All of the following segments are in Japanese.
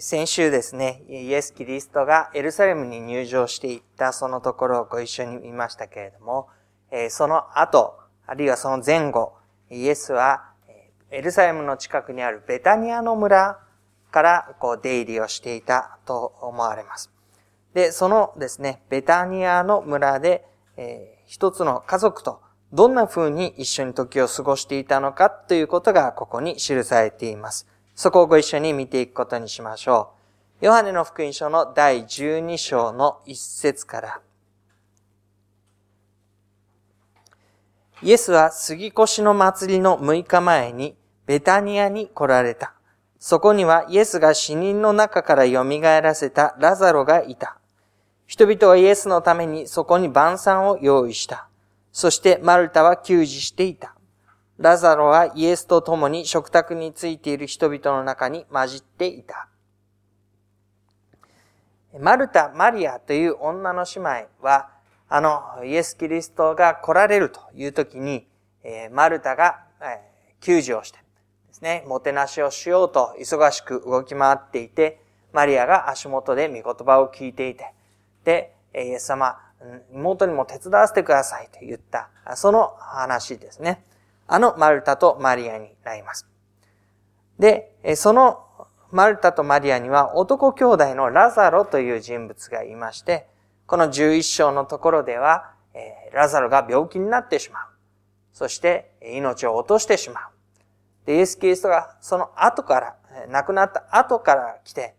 先週ですね、イエス・キリストがエルサレムに入場していったそのところをご一緒に見ましたけれども、その後、あるいはその前後、イエスはエルサレムの近くにあるベタニアの村からこう出入りをしていたと思われます。で、そのですね、ベタニアの村で、えー、一つの家族とどんな風に一緒に時を過ごしていたのかということがここに記されています。そこをご一緒に見ていくことにしましょう。ヨハネの福音書の第12章の一節から。イエスは杉越の祭りの6日前にベタニアに来られた。そこにはイエスが死人の中から蘇らせたラザロがいた。人々はイエスのためにそこに晩餐を用意した。そしてマルタは給仕していた。ラザロはイエスと共に食卓についている人々の中に混じっていた。マルタ・マリアという女の姉妹は、あの、イエス・キリストが来られるという時に、マルタが、え救助をしてですね、もてなしをしようと忙しく動き回っていて、マリアが足元で御言葉を聞いていて、で、イエス様、妹にも手伝わせてくださいと言った、その話ですね。あのマルタとマリアになります。で、そのマルタとマリアには男兄弟のラザロという人物がいまして、この11章のところでは、ラザロが病気になってしまう。そして命を落としてしまう。で、イエス・キリストがその後から、亡くなった後から来て、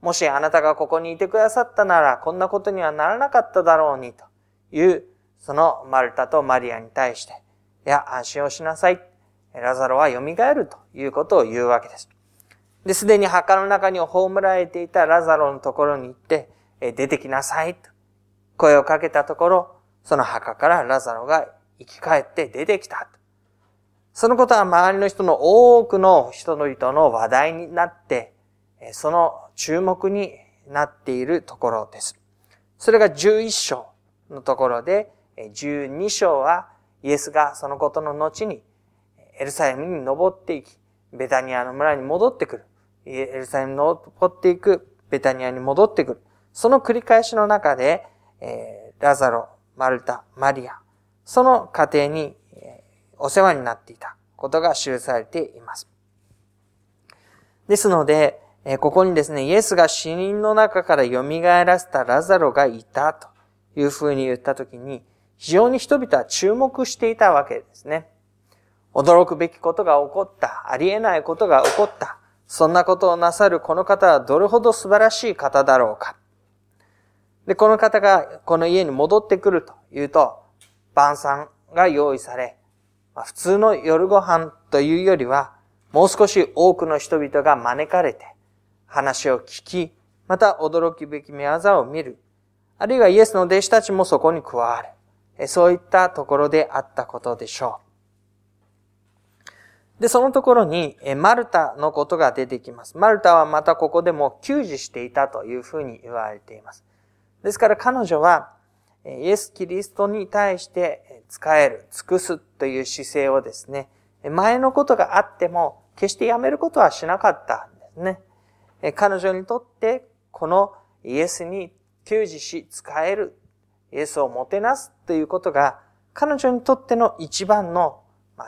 もしあなたがここにいてくださったなら、こんなことにはならなかっただろうに、という、そのマルタとマリアに対して、いや、安心をしなさい。ラザロは蘇るということを言うわけです。で、すでに墓の中に葬られていたラザロのところに行って、出てきなさいと声をかけたところ、その墓からラザロが生き返って出てきた。そのことは周りの人の多くの人々の話題になって、その注目になっているところです。それが11章のところで、12章はイエスがそのことの後にエルサレムに登っていき、ベタニアの村に戻ってくる。エルサレムに登っていく、ベタニアに戻ってくる。その繰り返しの中で、えー、ラザロ、マルタ、マリア、その家庭に、えー、お世話になっていたことが記されています。ですので、えー、ここにですね、イエスが死人の中から蘇らせたラザロがいたというふうに言ったときに、非常に人々は注目していたわけですね。驚くべきことが起こった。ありえないことが起こった。そんなことをなさるこの方はどれほど素晴らしい方だろうか。で、この方がこの家に戻ってくるというと、晩餐が用意され、普通の夜ご飯というよりは、もう少し多くの人々が招かれて、話を聞き、また驚きべき見業を見る。あるいはイエスの弟子たちもそこに加わる。そういったところであったことでしょう。で、そのところに、マルタのことが出てきます。マルタはまたここでも給仕していたというふうに言われています。ですから彼女は、イエス・キリストに対して使える、尽くすという姿勢をですね、前のことがあっても、決してやめることはしなかったんですね。彼女にとって、このイエスに給仕し、使える、イエスをもてなすということが、彼女にとっての一番の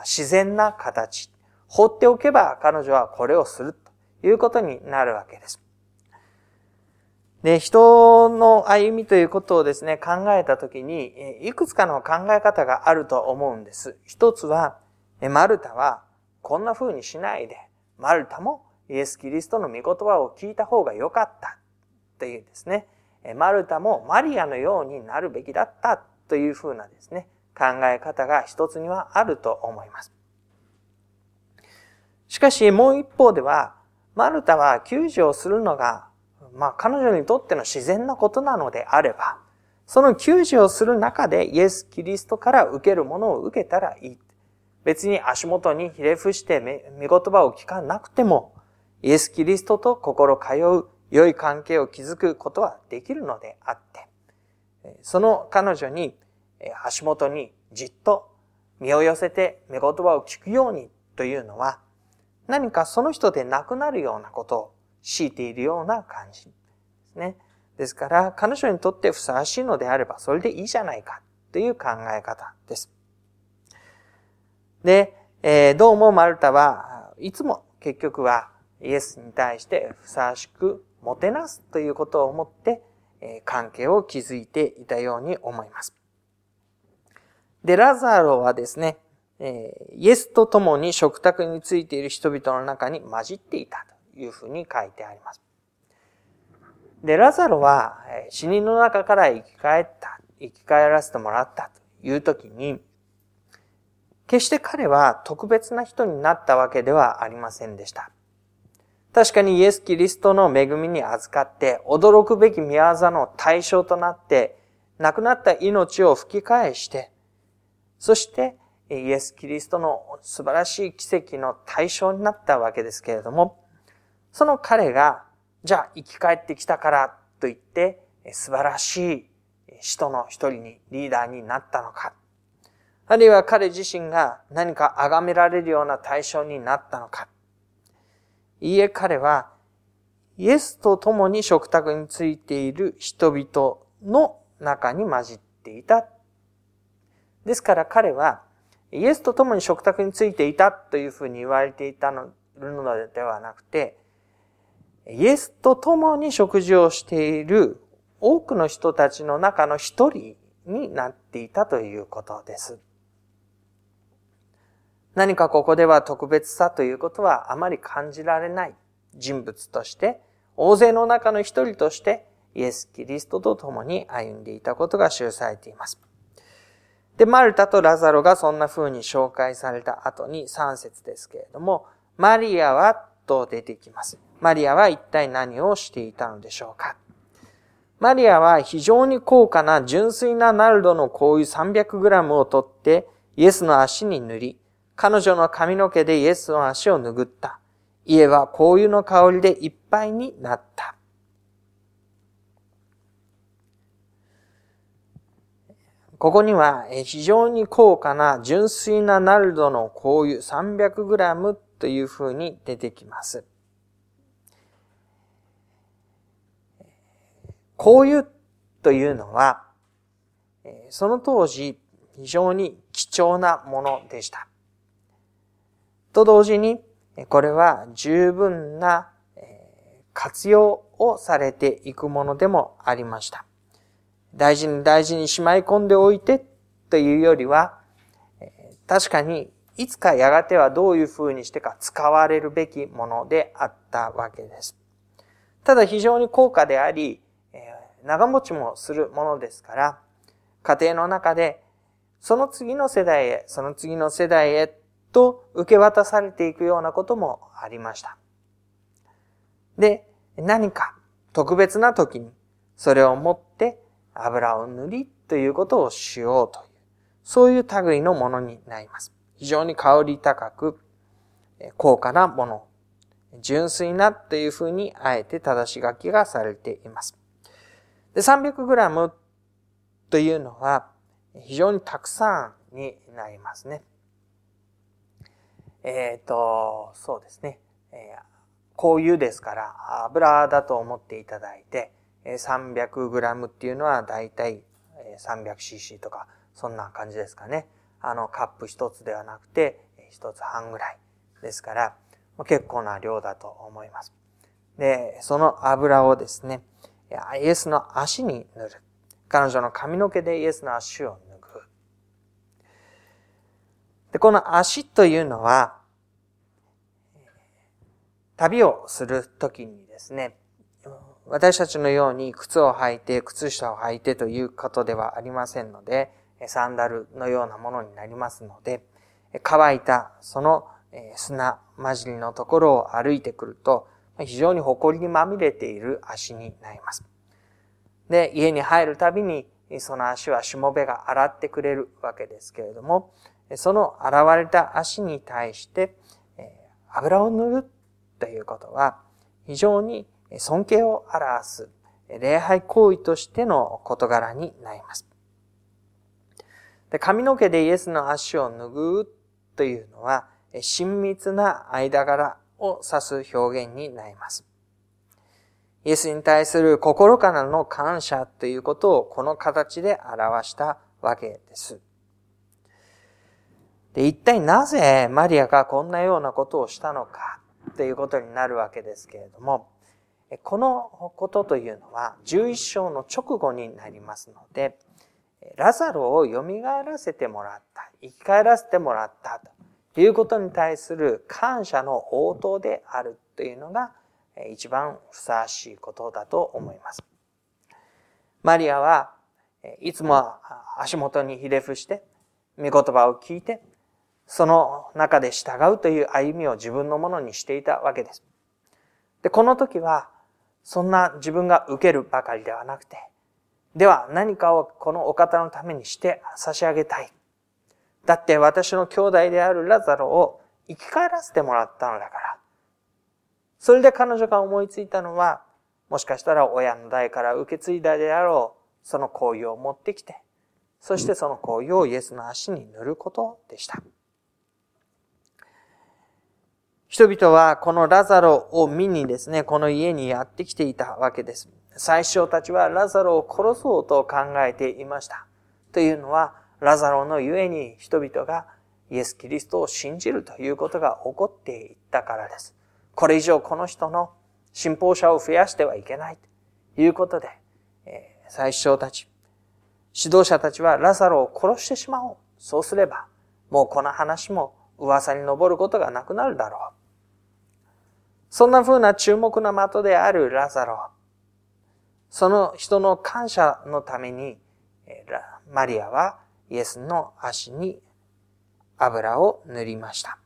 自然な形放っておけば彼女はこれをするということになるわけです。で、人の歩みということをですね、考えたときに、いくつかの考え方があると思うんです。一つは、マルタはこんな風にしないで、マルタもイエス・キリストの御言葉を聞いた方が良かったというですね、マルタもマリアのようになるべきだったという風なですね、考え方が一つにはあると思います。しかしもう一方では、マルタは救助をするのが、まあ彼女にとっての自然なことなのであれば、その救助をする中でイエス・キリストから受けるものを受けたらいい。別に足元にひれ伏して見言葉を聞かなくても、イエス・キリストと心通う良い関係を築くことはできるのであって、その彼女に足元にじっと身を寄せて御言葉を聞くようにというのは、何かその人でなくなるようなことを強いているような感じですね。ですから、彼女にとってふさわしいのであれば、それでいいじゃないかという考え方です。で、えー、どうもマルタはいつも結局はイエスに対してふさわしくもてなすということを思って、え、関係を築いていたように思います。で、ラザロはですね、え、イエスと共に食卓についている人々の中に混じっていたというふうに書いてあります。で、ラザロは死人の中から生き返った、生き返らせてもらったという時に、決して彼は特別な人になったわけではありませんでした。確かにイエス・キリストの恵みに預かって、驚くべき宮業の対象となって、亡くなった命を吹き返して、そしてイエス・キリストの素晴らしい奇跡の対象になったわけですけれども、その彼がじゃあ生き返ってきたからと言って、素晴らしい人の一人に、リーダーになったのか。あるいは彼自身が何か崇められるような対象になったのか。いいえ、彼は、イエスと共に食卓についている人々の中に混じっていた。ですから彼は、イエスと共に食卓についていたというふうに言われていたのではなくて、イエスと共に食事をしている多くの人たちの中の一人になっていたということです。何かここでは特別さということはあまり感じられない人物として、大勢の中の一人としてイエス・キリストと共に歩んでいたことが記されています。で、マルタとラザロがそんな風に紹介された後に3節ですけれども、マリアはと出てきます。マリアは一体何をしていたのでしょうかマリアは非常に高価な純粋なナルドの香油 300g を取ってイエスの足に塗り、彼女の髪の毛でイエスの足を拭った。家は香油の香りでいっぱいになった。ここには非常に高価な純粋なナルドの香油 300g というふうに出てきます。香油というのは、その当時非常に貴重なものでした。と同時に、これは十分な活用をされていくものでもありました。大事に大事にしまい込んでおいてというよりは、確かにいつかやがてはどういう風にしてか使われるべきものであったわけです。ただ非常に高価であり、長持ちもするものですから、家庭の中で、その次の世代へ、その次の世代へと受け渡されていくようなこともありました。で、何か特別な時にそれを持って油を塗りということをしようという、そういう類のものになります。非常に香り高く、高価なもの、純粋なというふうにあえて正し書きがされています。で、300g というのは非常にたくさんになりますね。えっ、ー、と、そうですね。えー、香油ですから油だと思っていただいて、300g っていうのはだいたい 300cc とかそんな感じですかね。あのカップ一つではなくて一つ半ぐらいですから、結構な量だと思います。で、その油をですね、イエスの足に塗る。彼女の髪の毛でイエスの足を脱ぐ。で、この足というのは、旅をするときにですね、私たちのように靴を履いて、靴下を履いてということではありませんので、サンダルのようなものになりますので、乾いたその砂混じりのところを歩いてくると、非常に埃にまみれている足になります。で、家に入るたびに、その足はしもべが洗ってくれるわけですけれども、その洗われた足に対して、油を塗るということは、非常に尊敬を表す、礼拝行為としての事柄になります。で髪の毛でイエスの足を拭うというのは、親密な間柄を指す表現になります。イエスに対する心からの感謝ということをこの形で表したわけです。で、一体なぜマリアがこんなようなことをしたのかということになるわけですけれども、このことというのは11章の直後になりますので、ラザロを蘇らせてもらった、生き返らせてもらったということに対する感謝の応答であるというのが一番ふさわしいことだと思います。マリアはいつもは足元にひれ伏して、御言葉を聞いて、その中で従うという歩みを自分のものにしていたわけです。で、この時は、そんな自分が受けるばかりではなくて、では何かをこのお方のためにして差し上げたい。だって私の兄弟であるラザロを生き返らせてもらったのだから。それで彼女が思いついたのは、もしかしたら親の代から受け継いだであろう、その行為を持ってきて、そしてその行為をイエスの足に塗ることでした。人々はこのラザロを見にですね、この家にやってきていたわけです。最初たちはラザロを殺そうと考えていました。というのは、ラザロのゆえに人々がイエス・キリストを信じるということが起こっていったからです。これ以上この人の信奉者を増やしてはいけないということで、えー、最初たち、指導者たちはラザロを殺してしまおう。そうすれば、もうこの話も噂に上ることがなくなるだろう。そんな風な注目の的であるラザロ。その人の感謝のために、マリアはイエスの足に油を塗りました。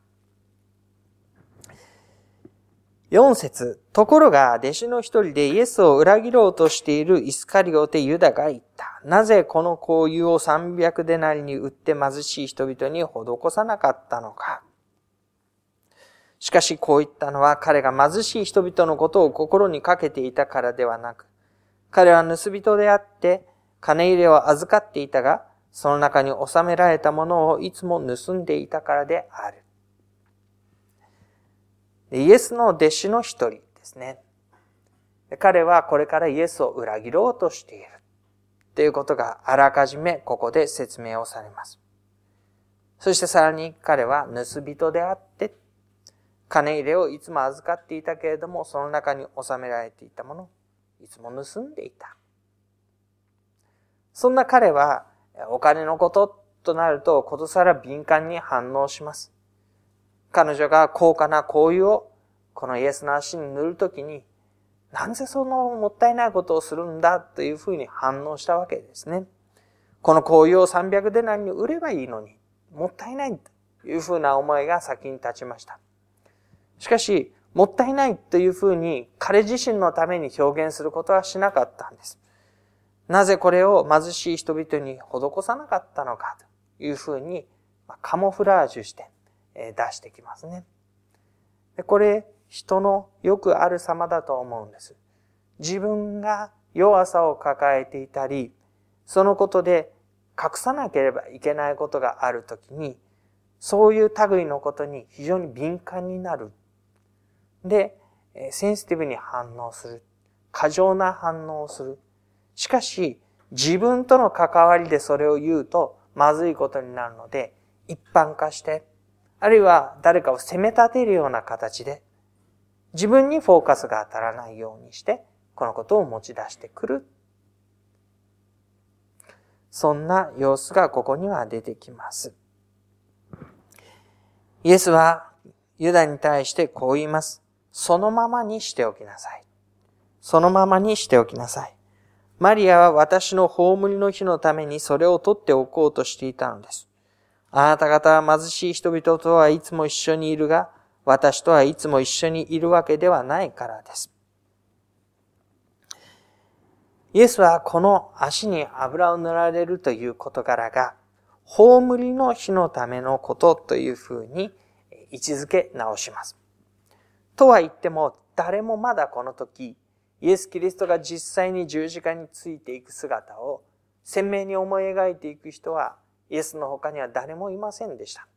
4節ところが、弟子の一人でイエスを裏切ろうとしているイスカリオテユダが言った。なぜこの香油を300デナリに売って貧しい人々に施さなかったのか。しかしこう言ったのは彼が貧しい人々のことを心にかけていたからではなく、彼は盗人であって金入れを預かっていたが、その中に収められたものをいつも盗んでいたからである。イエスの弟子の一人ですね。彼はこれからイエスを裏切ろうとしている。ということがあらかじめここで説明をされます。そしてさらに彼は盗人であっ金入れをいつも預かっていたけれども、その中に収められていたもの、いつも盗んでいた。そんな彼は、お金のこととなると、ことさら敏感に反応します。彼女が高価な香油を、このイエスの足に塗るときに、なんでそのもったいないことをするんだというふうに反応したわけですね。この香油を300デナリに売ればいいのに、もったいないというふうな思いが先に立ちました。しかし、もったいないというふうに彼自身のために表現することはしなかったんです。なぜこれを貧しい人々に施さなかったのかというふうにカモフラージュして出してきますね。これ、人のよくある様だと思うんです。自分が弱さを抱えていたり、そのことで隠さなければいけないことがあるときに、そういう類のことに非常に敏感になるで、センシティブに反応する。過剰な反応をする。しかし、自分との関わりでそれを言うとまずいことになるので、一般化して、あるいは誰かを責め立てるような形で、自分にフォーカスが当たらないようにして、このことを持ち出してくる。そんな様子がここには出てきます。イエスはユダに対してこう言います。そのままにしておきなさい。そのままにしておきなさい。マリアは私の葬りの日のためにそれを取っておこうとしていたのです。あなた方は貧しい人々とはいつも一緒にいるが、私とはいつも一緒にいるわけではないからです。イエスはこの足に油を塗られるという事柄が、葬りの日のためのことというふうに位置づけ直します。とは言っても、誰もまだこの時、イエス・キリストが実際に十字架についていく姿を鮮明に思い描いていく人は、イエスの他には誰もいませんでした。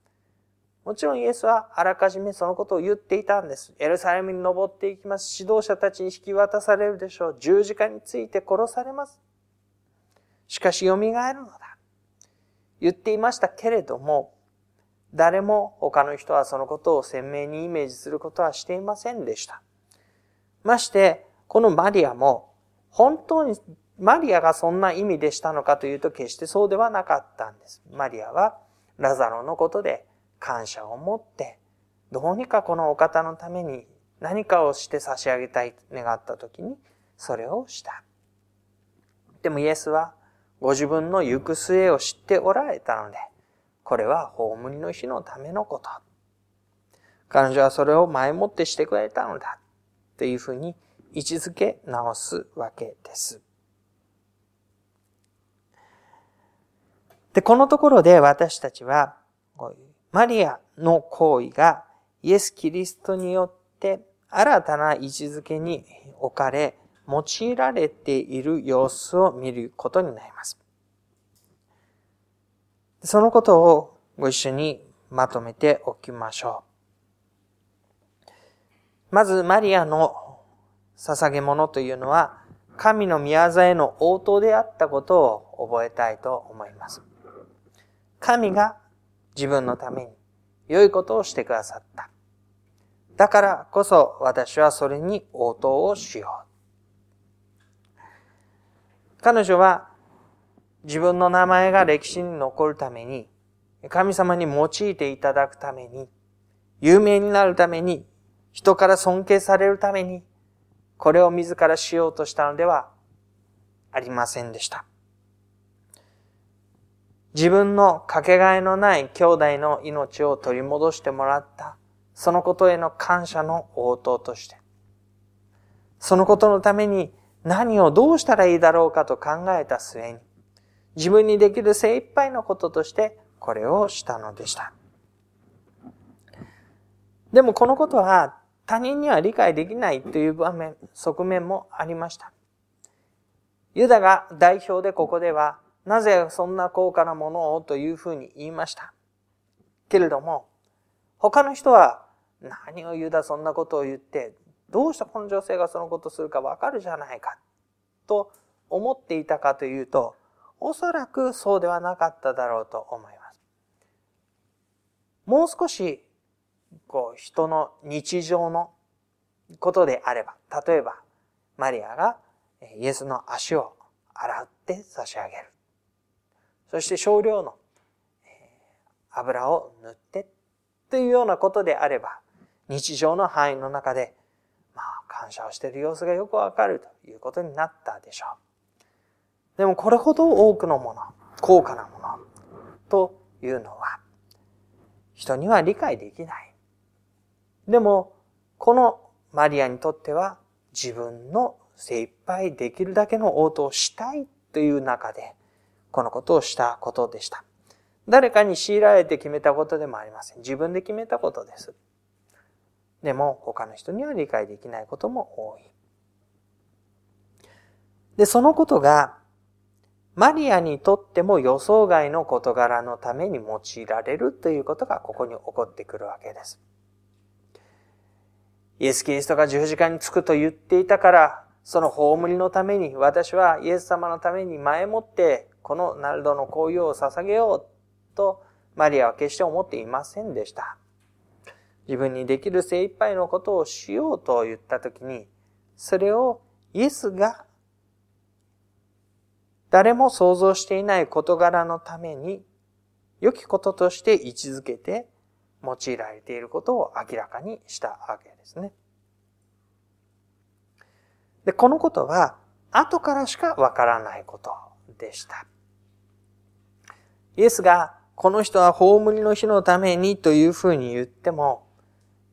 もちろんイエスはあらかじめそのことを言っていたんです。エルサレムに登っていきます。指導者たちに引き渡されるでしょう。十字架について殺されます。しかし蘇るのだ。言っていましたけれども、誰も他の人はそのことを鮮明にイメージすることはしていませんでした。まして、このマリアも、本当にマリアがそんな意味でしたのかというと決してそうではなかったんです。マリアはラザロのことで感謝を持って、どうにかこのお方のために何かをして差し上げたい願った時に、それをした。でもイエスはご自分の行く末を知っておられたので、これは葬りの日のためのこと。彼女はそれを前もってしてくれたのだ。というふうに位置づけ直すわけです。で、このところで私たちは、マリアの行為がイエス・キリストによって新たな位置づけに置かれ、用いられている様子を見ることになります。そのことをご一緒にまとめておきましょう。まず、マリアの捧げ物というのは、神の宮座への応答であったことを覚えたいと思います。神が自分のために良いことをしてくださった。だからこそ私はそれに応答をしよう。彼女は自分の名前が歴史に残るために、神様に用いていただくために、有名になるために、人から尊敬されるために、これを自らしようとしたのではありませんでした。自分のかけがえのない兄弟の命を取り戻してもらった、そのことへの感謝の応答として、そのことのために何をどうしたらいいだろうかと考えた末に、自分にできる精一杯のこととしてこれをしたのでした。でもこのことは他人には理解できないという場面、側面もありました。ユダが代表でここではなぜそんな高価なものをというふうに言いました。けれども、他の人は何を言うだそんなことを言って、どうしてこの女性がそのことするかわかるじゃないか、と思っていたかというと、おそらくそうではなかっただろうと思います。もう少し、こう、人の日常のことであれば、例えば、マリアがイエスの足を洗って差し上げる。そして少量の油を塗ってというようなことであれば、日常の範囲の中で、まあ、感謝をしている様子がよくわかるということになったでしょう。でもこれほど多くのもの、高価なものというのは、人には理解できない。でも、このマリアにとっては自分の精一杯できるだけの応答をしたいという中で、このことをしたことでした。誰かに強いられて決めたことでもありません。自分で決めたことです。でも他の人には理解できないことも多い。で、そのことがマリアにとっても予想外の事柄のために用いられるということがここに起こってくるわけです。イエス・キリストが十字架につくと言っていたから、その葬りのために私はイエス様のために前もってこのナルドの紅葉を捧げようとマリアは決して思っていませんでした。自分にできる精一杯のことをしようと言ったときに、それをイエスが誰も想像していない事柄のために良きこととして位置づけて用いられていることを明らかにしたわけですね。で、このことは後からしかわからないことでした。イエスがこの人は葬りの日のためにというふうに言っても、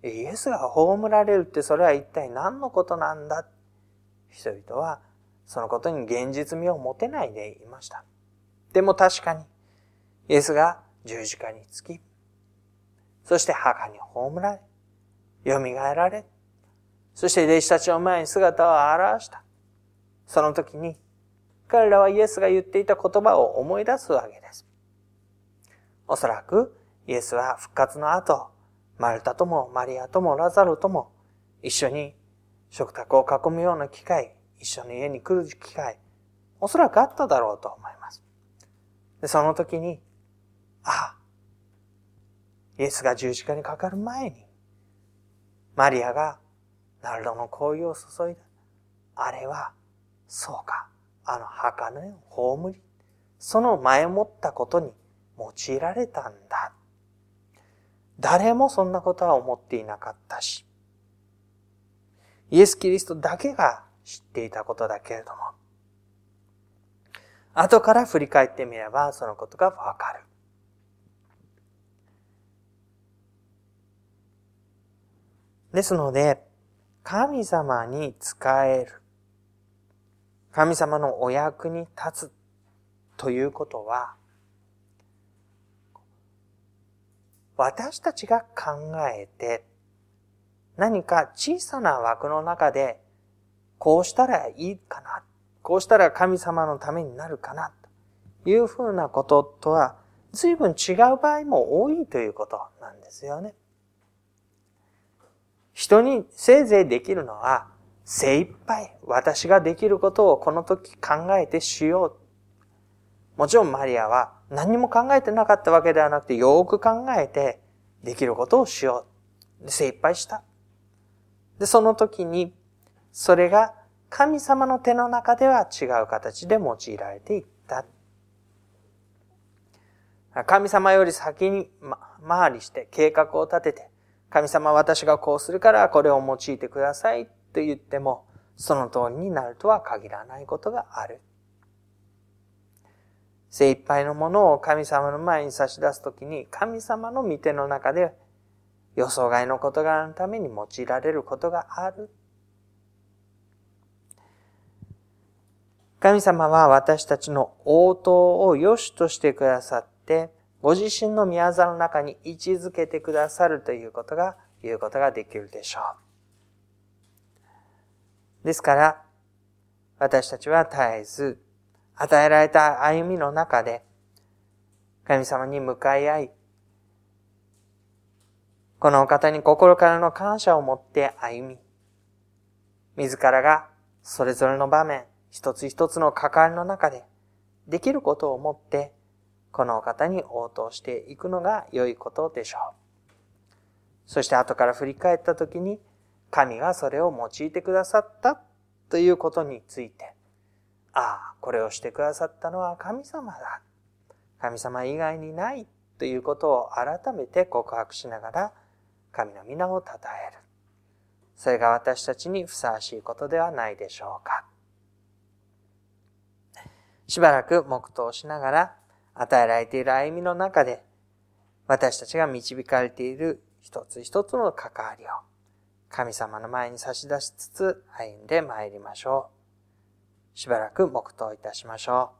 イエスが葬られるってそれは一体何のことなんだ？人々はそのことに現実味を持てないでいました。でも確かに、イエスが十字架につき、そして墓に葬られ、蘇られ、そして弟子たちの前に姿を現した。その時に、彼らはイエスが言っていた言葉を思い出すわけです。おそらく、イエスは復活の後、マルタともマリアともラザルとも一緒に食卓を囲むような機会、一緒に家に来る機会、おそらくあっただろうと思います。でその時に、ああ、イエスが十字架にかかる前に、マリアがナルドの香油を注いだ。あれは、そうか、あの墓の葬り、その前もったことに用いられたんだ。誰もそんなことは思っていなかったし、イエス・キリストだけが知っていたことだけれども、後から振り返ってみればそのことがわかる。ですので、神様に仕える。神様のお役に立つということは、私たちが考えて、何か小さな枠の中で、こうしたらいいかな、こうしたら神様のためになるかな、というふうなこととは、随分違う場合も多いということなんですよね。人にせいぜいできるのは、精一杯私ができることをこの時考えてしよう。もちろんマリアは何も考えてなかったわけではなくて、よく考えてできることをしよう。精一杯した。で、その時に、それが神様の手の中では違う形で用いられていった。神様より先に回りして計画を立てて、神様私がこうするからこれを用いてくださいと言っても、その通りになるとは限らないことがある。精一杯のものを神様の前に差し出すときに、神様の御手の中で予想外の事柄のために用いられることがある。神様は私たちの応答を良しとしてくださって、ご自身の宮座の中に位置づけてくださるということが、言うことができるでしょう。ですから、私たちは絶えず、与えられた歩みの中で、神様に向かい合い、このお方に心からの感謝を持って歩み、自らがそれぞれの場面、一つ一つの関わりの中で、できることを持って、このお方に応答していくのが良いことでしょう。そして後から振り返った時に、神がそれを用いてくださったということについて、ああ、これをしてくださったのは神様だ。神様以外にないということを改めて告白しながら、神の皆を称える。それが私たちにふさわしいことではないでしょうか。しばらく黙祷しながら、与えられている歩みの中で、私たちが導かれている一つ一つの関わりを、神様の前に差し出しつつ歩んで参りましょう。しばらく黙祷いたしましょう。